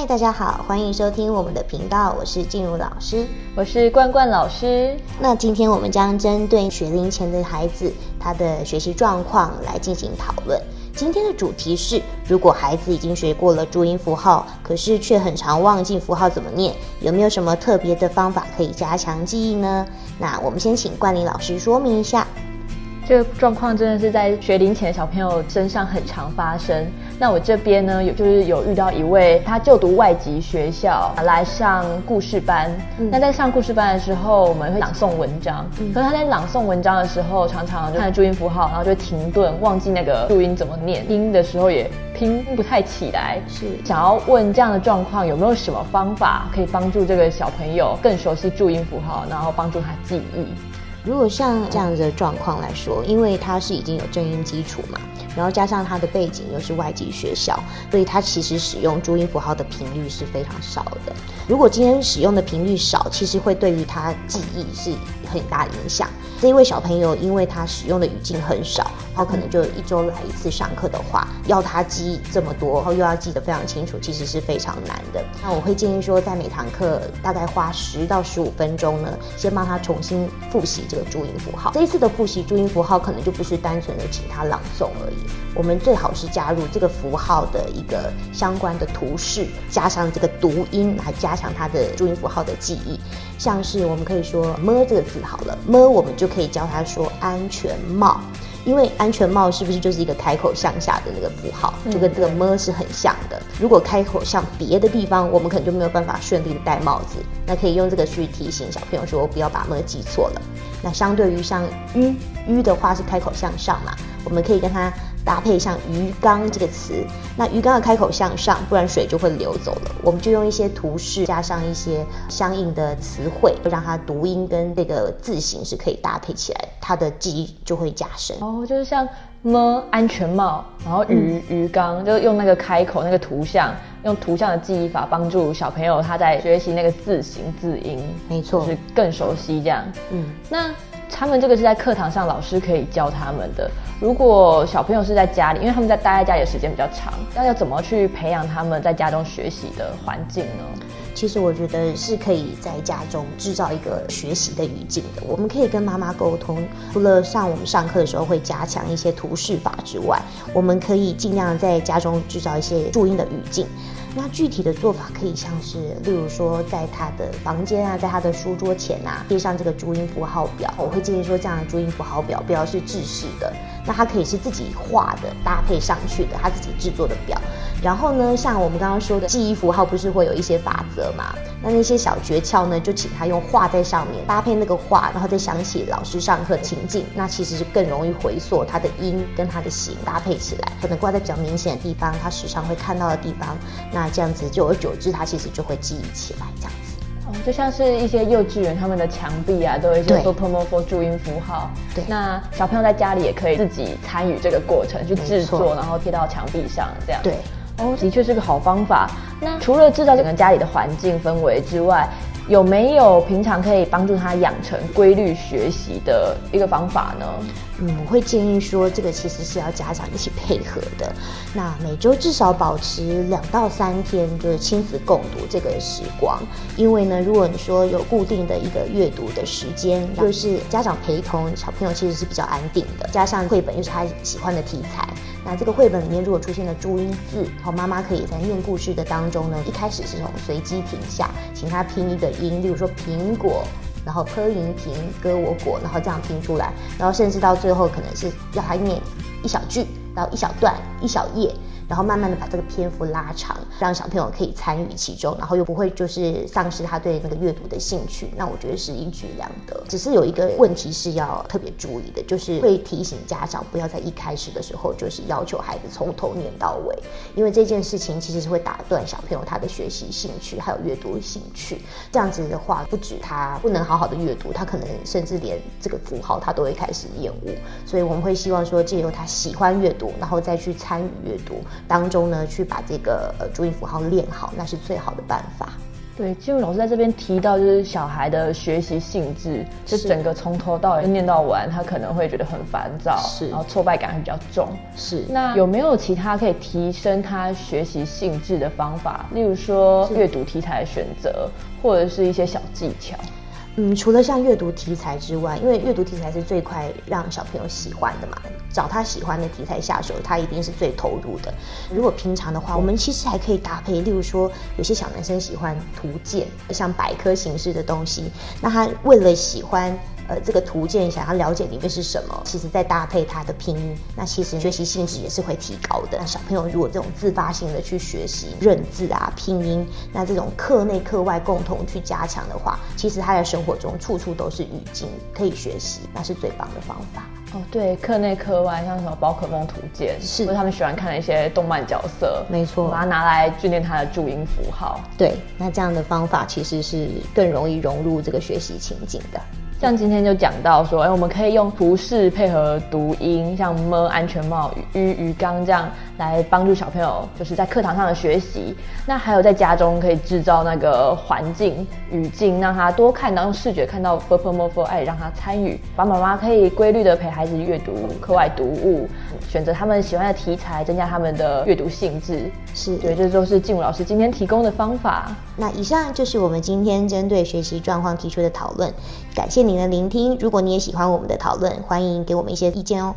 嗨，大家好，欢迎收听我们的频道，我是静茹老师，我是冠冠老师。那今天我们将针对学龄前的孩子他的学习状况来进行讨论。今天的主题是：如果孩子已经学过了注音符号，可是却很常忘记符号怎么念，有没有什么特别的方法可以加强记忆呢？那我们先请冠霖老师说明一下。这个状况真的是在学龄前的小朋友身上很常发生。那我这边呢，有就是有遇到一位，他就读外籍学校来上故事班。那在上故事班的时候，我们会朗诵文章。可是他在朗诵文章的时候，常常就看注音符号，然后就停顿，忘记那个注音怎么念。拼的时候也拼不太起来。是想要问这样的状况有没有什么方法可以帮助这个小朋友更熟悉注音符号，然后帮助他记忆？如果像这样子的状况来说，因为他是已经有正音基础嘛，然后加上他的背景又是外籍学校，所以他其实使用注音符号的频率是非常少的。如果今天使用的频率少，其实会对于他记忆是很大影响。这一位小朋友，因为他使用的语境很少，他可能就一周来一次上课的话，要他记这么多，然后又要记得非常清楚，其实是非常难的。那我会建议说，在每堂课大概花十到十五分钟呢，先帮他重新复习这个注音符号。这一次的复习注音符号，可能就不是单纯的请他朗诵而已，我们最好是加入这个符号的一个相关的图示，加上这个读音来加强他的注音符号的记忆。像是我们可以说“么”这个字好了，“么”我们就可以教他说“安全帽”，因为安全帽是不是就是一个开口向下的那个符号，就跟这个“么”是很像的。如果开口向别的地方，我们可能就没有办法顺利的戴帽子。那可以用这个去提醒小朋友说不要把“么”记错了。那相对于像“吁吁”的话是开口向上嘛，我们可以跟他。搭配像鱼缸这个词，那鱼缸的开口向上，不然水就会流走了。我们就用一些图示，加上一些相应的词汇，让它读音跟这个字形是可以搭配起来，它的记忆就会加深。哦，就是像么安全帽，然后鱼鱼缸，就用那个开口那个图像，用图像的记忆法帮助小朋友他在学习那个字形字音，没错，是更熟悉这样。嗯，那。他们这个是在课堂上老师可以教他们的。如果小朋友是在家里，因为他们在待在家里的时间比较长，那要怎么去培养他们在家中学习的环境呢？其实我觉得是可以在家中制造一个学习的语境的。我们可以跟妈妈沟通，除了上我们上课的时候会加强一些图示法之外，我们可以尽量在家中制造一些注音的语境。那具体的做法可以像是，例如说，在他的房间啊，在他的书桌前啊，贴上这个注音符号表。我会建议说，这样的注音符号表不要是制式的，那它可以是自己画的，搭配上去的，他自己制作的表。然后呢，像我们刚刚说的记忆符号，不是会有一些法则嘛？那那些小诀窍呢，就请他用画在上面，搭配那个画，然后再想起老师上课情境，那其实是更容易回溯他的音跟他的形搭配起来，可能挂在比较明显的地方，他时常会看到的地方。那这样子久而久之，他其实就会记忆起来，这样子。哦，就像是一些幼稚园他们的墙壁啊，都有一些做 promo for 注音符号。对。那小朋友在家里也可以自己参与这个过程，去制作，然后贴到墙壁上，这样。对。哦，的确是个好方法。那除了制造整个家里的环境氛围之外，有没有平常可以帮助他养成规律学习的一个方法呢？嗯，我会建议说，这个其实是要家长一起配合的。那每周至少保持两到三天，就是亲子共读这个时光。因为呢，如果你说有固定的一个阅读的时间，就是家长陪同小朋友，其实是比较安定的。加上绘本又是他喜欢的题材。那这个绘本里面如果出现了注音字，然后妈妈可以在念故事的当中呢，一开始是从随机停下，请他拼一个音，例如说苹果，然后 p 银平歌我果，然后这样拼出来，然后甚至到最后可能是要他念一小句，然后一小段，一小页。然后慢慢的把这个篇幅拉长，让小朋友可以参与其中，然后又不会就是丧失他对那个阅读的兴趣，那我觉得是一举两得。只是有一个问题是要特别注意的，就是会提醒家长不要在一开始的时候就是要求孩子从头念到尾，因为这件事情其实是会打断小朋友他的学习兴趣还有阅读兴趣。这样子的话，不止他不能好好的阅读，他可能甚至连这个符号他都会开始厌恶。所以我们会希望说，借由他喜欢阅读，然后再去参与阅读。当中呢，去把这个呃注音符号练好，那是最好的办法。对，金文老师在这边提到，就是小孩的学习性质，就整个从头到尾念到完，他可能会觉得很烦躁，是，然后挫败感会比较重。是，那有没有其他可以提升他学习性质的方法？例如说阅读题材的选择，或者是一些小技巧？嗯，除了像阅读题材之外，因为阅读题材是最快让小朋友喜欢的嘛，找他喜欢的题材下手，他一定是最投入的。如果平常的话，我们其实还可以搭配，例如说，有些小男生喜欢图鉴，像百科形式的东西，那他为了喜欢。呃，这个图鉴想要了解里面是什么，其实再搭配它的拼音，那其实学习性质也是会提高的。那小朋友如果这种自发性的去学习认字啊、拼音，那这种课内课外共同去加强的话，其实他在生活中处处都是语境可以学习，那是最棒的方法。哦，对，课内课外像什么宝可梦图鉴，是他们喜欢看的一些动漫角色，没错，把它拿来训练他的注音符号。对，那这样的方法其实是更容易融入这个学习情景的。像今天就讲到说，哎，我们可以用图示配合读音，像么安全帽、鱼鱼缸这样来帮助小朋友，就是在课堂上的学习。那还有在家中可以制造那个环境语境，让他多看到用视觉看到 b p m f，哎，让他参与。爸爸妈妈可以规律的陪孩子阅读课外读物，选择他们喜欢的题材，增加他们的阅读兴致。是对，这都是静茹老师今天提供的方法。那以上就是我们今天针对学习状况提出的讨论，感谢您的聆听。如果你也喜欢我们的讨论，欢迎给我们一些意见哦。